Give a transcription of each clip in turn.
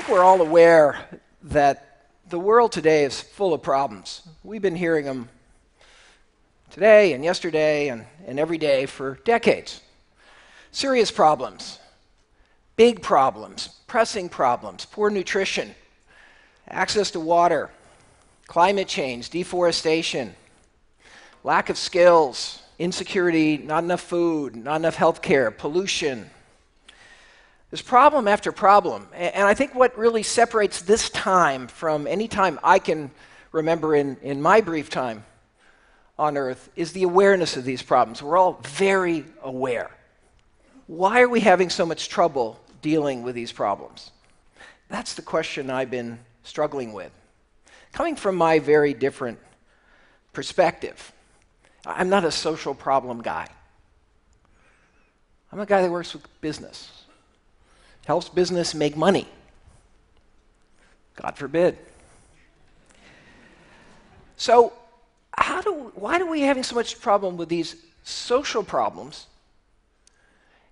think we're all aware that the world today is full of problems. We've been hearing them today and yesterday and, and every day for decades. Serious problems, big problems, pressing problems, poor nutrition, access to water, climate change, deforestation, lack of skills, insecurity, not enough food, not enough health care, pollution. There's problem after problem. And I think what really separates this time from any time I can remember in, in my brief time on earth is the awareness of these problems. We're all very aware. Why are we having so much trouble dealing with these problems? That's the question I've been struggling with. Coming from my very different perspective, I'm not a social problem guy. I'm a guy that works with business, helps business make money. God forbid. So, how do, why are we having so much problem with these social problems?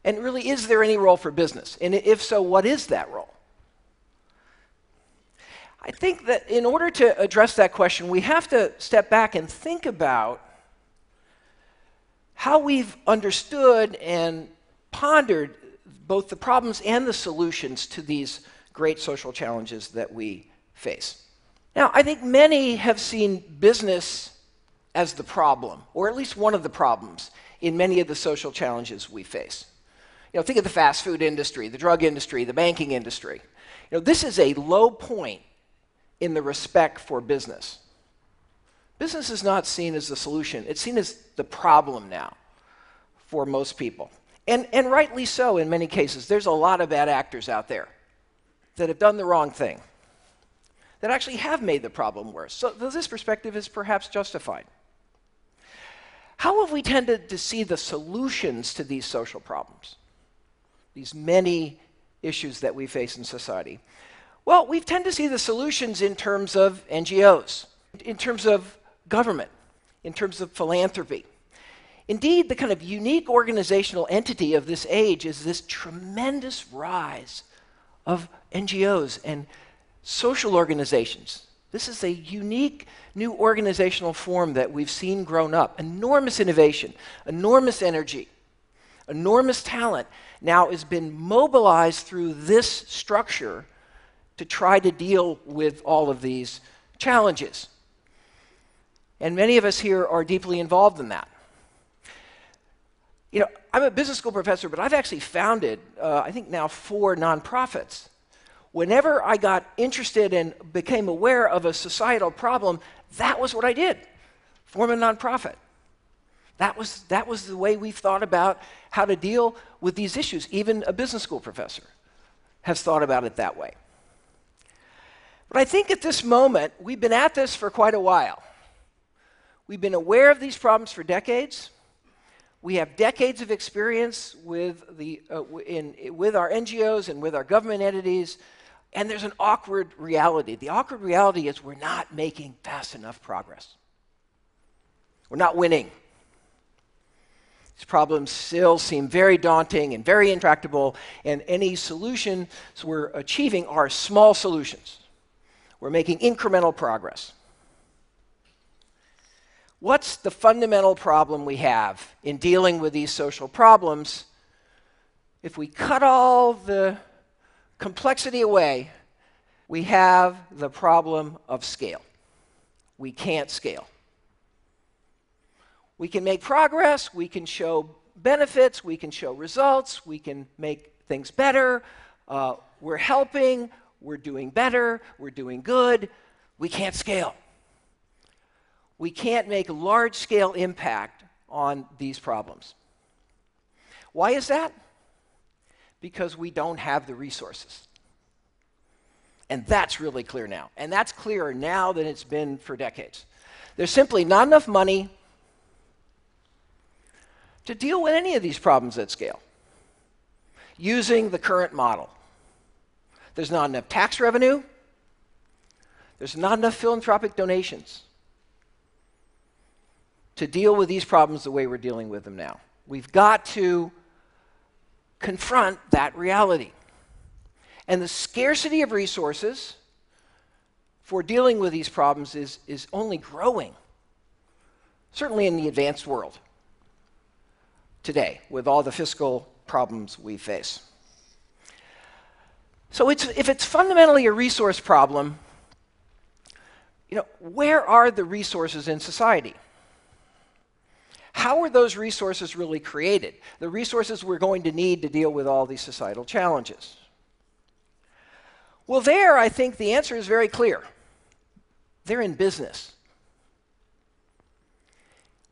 And really, is there any role for business? And if so, what is that role? I think that in order to address that question, we have to step back and think about how we've understood and pondered both the problems and the solutions to these great social challenges that we face. Now, I think many have seen business as the problem, or at least one of the problems, in many of the social challenges we face. You know, think of the fast food industry, the drug industry, the banking industry. You know, this is a low point in the respect for business. Business is not seen as the solution, it's seen as the problem now for most people. And, and rightly so in many cases. There's a lot of bad actors out there that have done the wrong thing, that actually have made the problem worse. So this perspective is perhaps justified. How have we tended to see the solutions to these social problems? These many issues that we face in society. Well, we tend to see the solutions in terms of NGOs, in terms of government, in terms of philanthropy. Indeed, the kind of unique organizational entity of this age is this tremendous rise of NGOs and social organizations. This is a unique new organizational form that we've seen grown up. Enormous innovation, enormous energy, enormous talent now has been mobilized through this structure to try to deal with all of these challenges. And many of us here are deeply involved in that. You know, I'm a business school professor, but I've actually founded, uh, I think now, four nonprofits. Whenever I got interested and became aware of a societal problem, that was what I did form a nonprofit. That was, that was the way we've thought about how to deal with these issues. Even a business school professor has thought about it that way. But I think at this moment, we've been at this for quite a while. We've been aware of these problems for decades. We have decades of experience with, the, uh, in, with our NGOs and with our government entities, and there's an awkward reality. The awkward reality is we're not making fast enough progress. We're not winning. These problems still seem very daunting and very intractable, and any solutions we're achieving are small solutions. We're making incremental progress. What's the fundamental problem we have in dealing with these social problems? If we cut all the complexity away, we have the problem of scale. We can't scale. We can make progress, we can show benefits, we can show results, we can make things better. Uh, we're helping, we're doing better, we're doing good. We can't scale. We can't make large scale impact on these problems. Why is that? Because we don't have the resources. And that's really clear now. And that's clearer now than it's been for decades. There's simply not enough money to deal with any of these problems at scale using the current model. There's not enough tax revenue. There's not enough philanthropic donations to deal with these problems the way we're dealing with them now. We've got to confront that reality. And the scarcity of resources for dealing with these problems is, is only growing, certainly in the advanced world today, with all the fiscal problems we face. So it's, if it's fundamentally a resource problem, you know, where are the resources in society? How are those resources really created? The resources we're going to need to deal with all these societal challenges. Well, there, I think the answer is very clear. They're in business.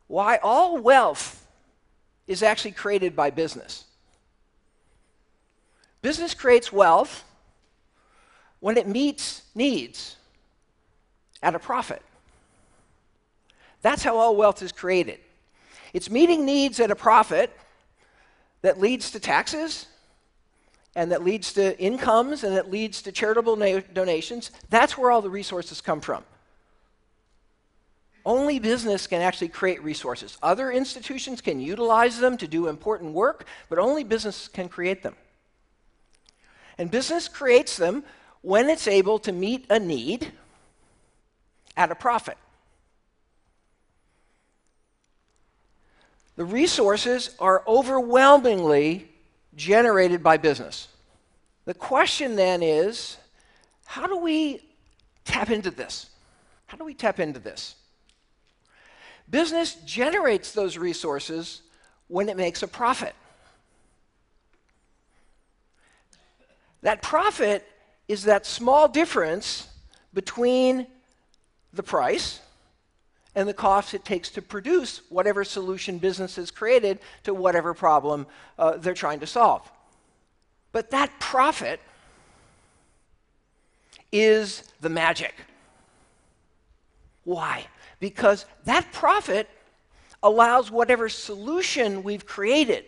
Why all wealth is actually created by business. Business creates wealth when it meets needs at a profit. That's how all wealth is created. It's meeting needs at a profit that leads to taxes and that leads to incomes and that leads to charitable donations. That's where all the resources come from. Only business can actually create resources. Other institutions can utilize them to do important work, but only business can create them. And business creates them when it's able to meet a need at a profit. The resources are overwhelmingly generated by business. The question then is how do we tap into this? How do we tap into this? Business generates those resources when it makes a profit. That profit is that small difference between the price and the costs it takes to produce whatever solution business has created to whatever problem uh, they're trying to solve. But that profit is the magic. Why? Because that profit allows whatever solution we've created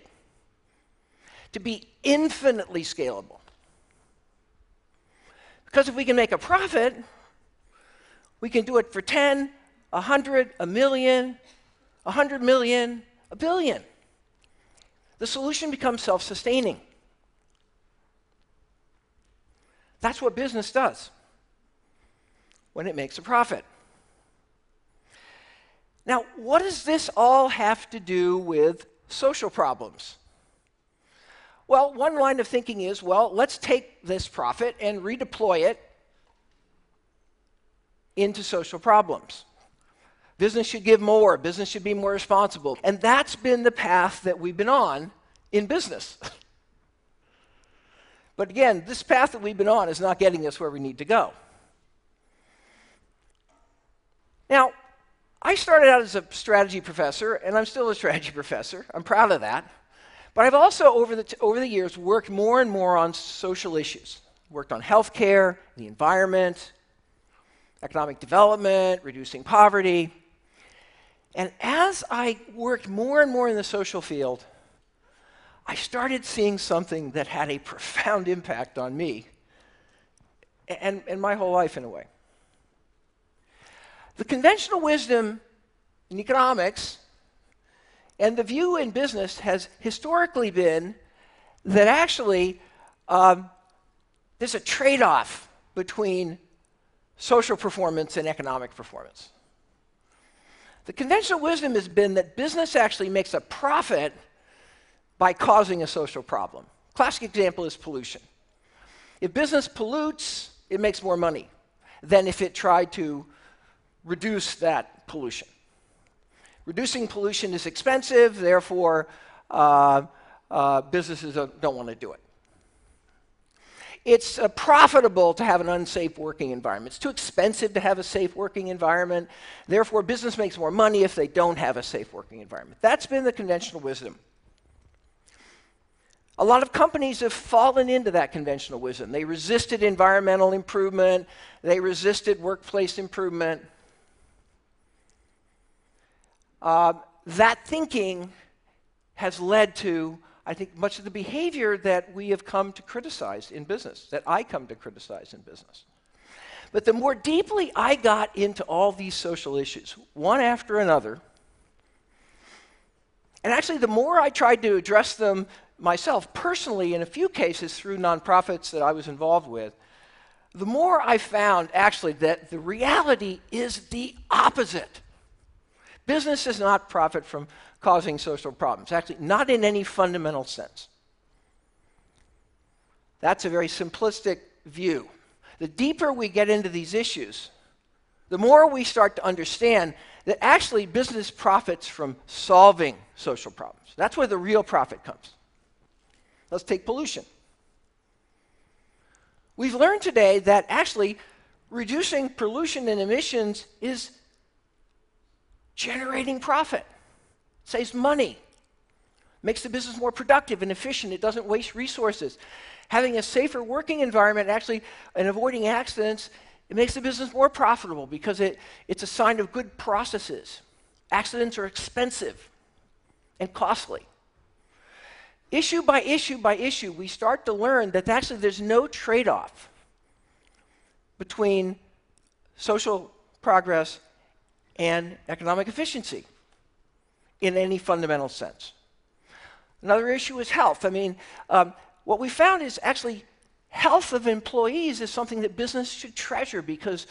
to be infinitely scalable. Because if we can make a profit, we can do it for 10, 100, a million, a 100 million, a billion. The solution becomes self sustaining. That's what business does when it makes a profit. Now, what does this all have to do with social problems? Well, one line of thinking is well, let's take this profit and redeploy it into social problems. Business should give more, business should be more responsible. And that's been the path that we've been on in business. but again, this path that we've been on is not getting us where we need to go. Now, I started out as a strategy professor, and I'm still a strategy professor. I'm proud of that. But I've also, over the, t- over the years, worked more and more on social issues. Worked on healthcare, the environment, economic development, reducing poverty. And as I worked more and more in the social field, I started seeing something that had a profound impact on me and, and my whole life, in a way. The conventional wisdom in economics and the view in business has historically been that actually um, there's a trade off between social performance and economic performance. The conventional wisdom has been that business actually makes a profit by causing a social problem. Classic example is pollution. If business pollutes, it makes more money than if it tried to reduce that pollution. Reducing pollution is expensive, therefore, uh, uh, businesses don't, don't want to do it. It's uh, profitable to have an unsafe working environment. It's too expensive to have a safe working environment. Therefore, business makes more money if they don't have a safe working environment. That's been the conventional wisdom. A lot of companies have fallen into that conventional wisdom. They resisted environmental improvement, they resisted workplace improvement. Uh, that thinking has led to, I think, much of the behavior that we have come to criticize in business, that I come to criticize in business. But the more deeply I got into all these social issues, one after another, and actually the more I tried to address them myself personally in a few cases through nonprofits that I was involved with, the more I found actually that the reality is the opposite. Business does not profit from causing social problems, actually, not in any fundamental sense. That's a very simplistic view. The deeper we get into these issues, the more we start to understand that actually business profits from solving social problems. That's where the real profit comes. Let's take pollution. We've learned today that actually reducing pollution and emissions is generating profit, saves money, makes the business more productive and efficient, it doesn't waste resources. Having a safer working environment actually and avoiding accidents, it makes the business more profitable because it, it's a sign of good processes. Accidents are expensive and costly issue by issue by issue, we start to learn that actually there's no trade off between social progress and economic efficiency in any fundamental sense. Another issue is health. I mean, um, what we found is actually health of employees is something that business should treasure because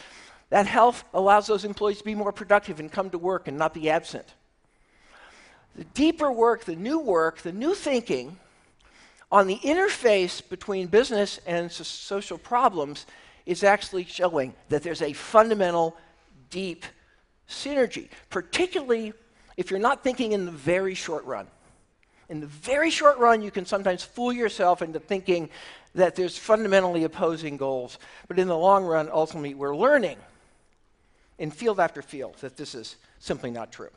that health allows those employees to be more productive and come to work and not be absent. The deeper work, the new work, the new thinking on the interface between business and so social problems is actually showing that there's a fundamental, deep synergy, particularly if you're not thinking in the very short run. In the very short run, you can sometimes fool yourself into thinking that there's fundamentally opposing goals. But in the long run, ultimately, we're learning in field after field that this is simply not true.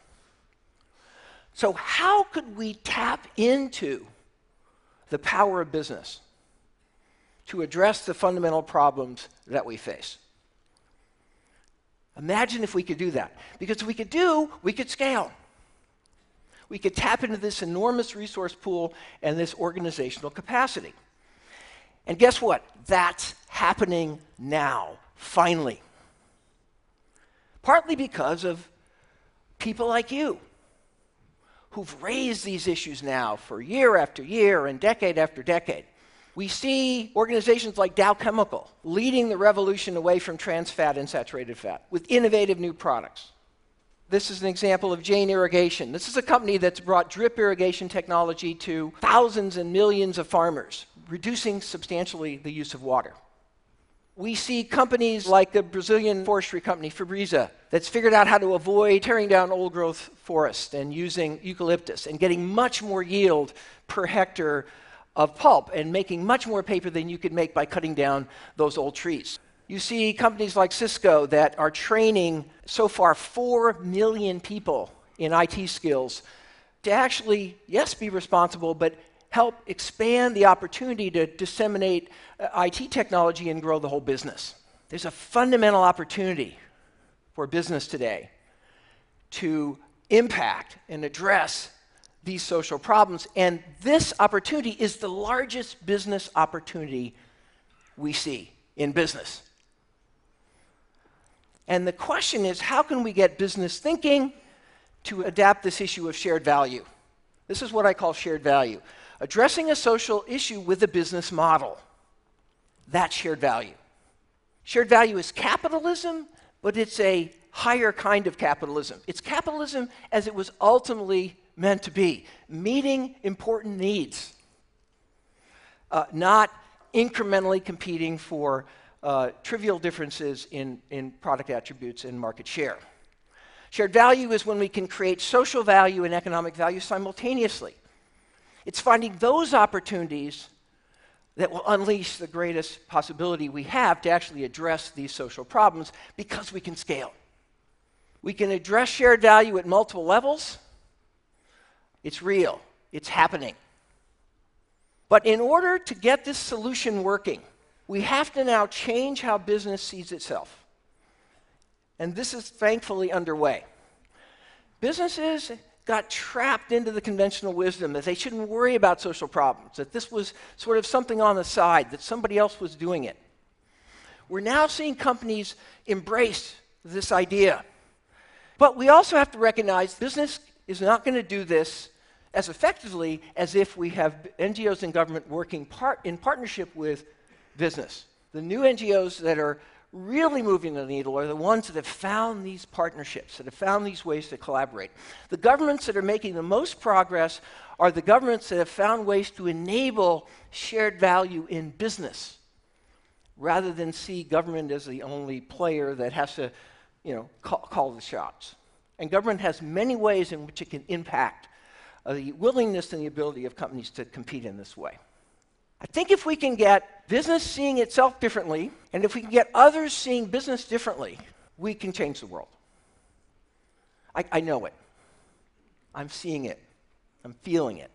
So, how could we tap into the power of business to address the fundamental problems that we face? Imagine if we could do that. Because if we could do, we could scale. We could tap into this enormous resource pool and this organizational capacity. And guess what? That's happening now, finally. Partly because of people like you who've raised these issues now for year after year and decade after decade. We see organizations like Dow Chemical leading the revolution away from trans fat and saturated fat with innovative new products. This is an example of Jain Irrigation. This is a company that's brought drip irrigation technology to thousands and millions of farmers, reducing substantially the use of water. We see companies like the Brazilian forestry company Fibria that's figured out how to avoid tearing down old growth forests and using eucalyptus and getting much more yield per hectare of pulp and making much more paper than you could make by cutting down those old trees. You see companies like Cisco that are training so far 4 million people in IT skills to actually, yes, be responsible, but help expand the opportunity to disseminate uh, IT technology and grow the whole business. There's a fundamental opportunity for business today to impact and address these social problems. And this opportunity is the largest business opportunity we see in business. And the question is how can we get business thinking to adapt this issue of shared value? This is what I call shared value addressing a social issue with a business model. That's shared value. Shared value is capitalism, but it's a higher kind of capitalism. It's capitalism as it was ultimately meant to be, meeting important needs, uh, not incrementally competing for uh, trivial differences in, in product attributes and market share. Shared value is when we can create social value and economic value simultaneously. It's finding those opportunities that will unleash the greatest possibility we have to actually address these social problems because we can scale. We can address shared value at multiple levels. It's real, it's happening. But in order to get this solution working, we have to now change how business sees itself. And this is thankfully underway. Businesses got trapped into the conventional wisdom that they shouldn't worry about social problems, that this was sort of something on the side, that somebody else was doing it. We're now seeing companies embrace this idea. But we also have to recognize business is not going to do this as effectively as if we have NGOs and government working part, in partnership with business. The new NGOs that are really moving the needle are the ones that have found these partnerships, that have found these ways to collaborate. The governments that are making the most progress are the governments that have found ways to enable shared value in business rather than see government as the only player that has to, you know, call, call the shots. And government has many ways in which it can impact the willingness and the ability of companies to compete in this way. I think if we can get business seeing itself differently, and if we can get others seeing business differently, we can change the world. I, I know it. I'm seeing it. I'm feeling it.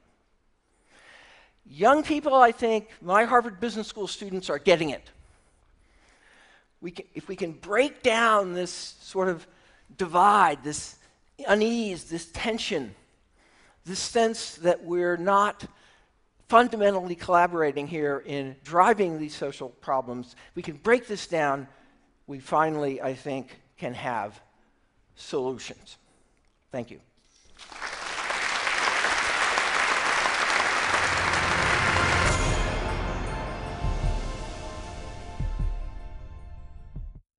Young people, I think, my Harvard Business School students are getting it. We can, if we can break down this sort of divide, this unease, this tension, this sense that we're not fundamentally collaborating here in driving these social problems, we can break this down, we finally, I think, can have solutions. Thank you.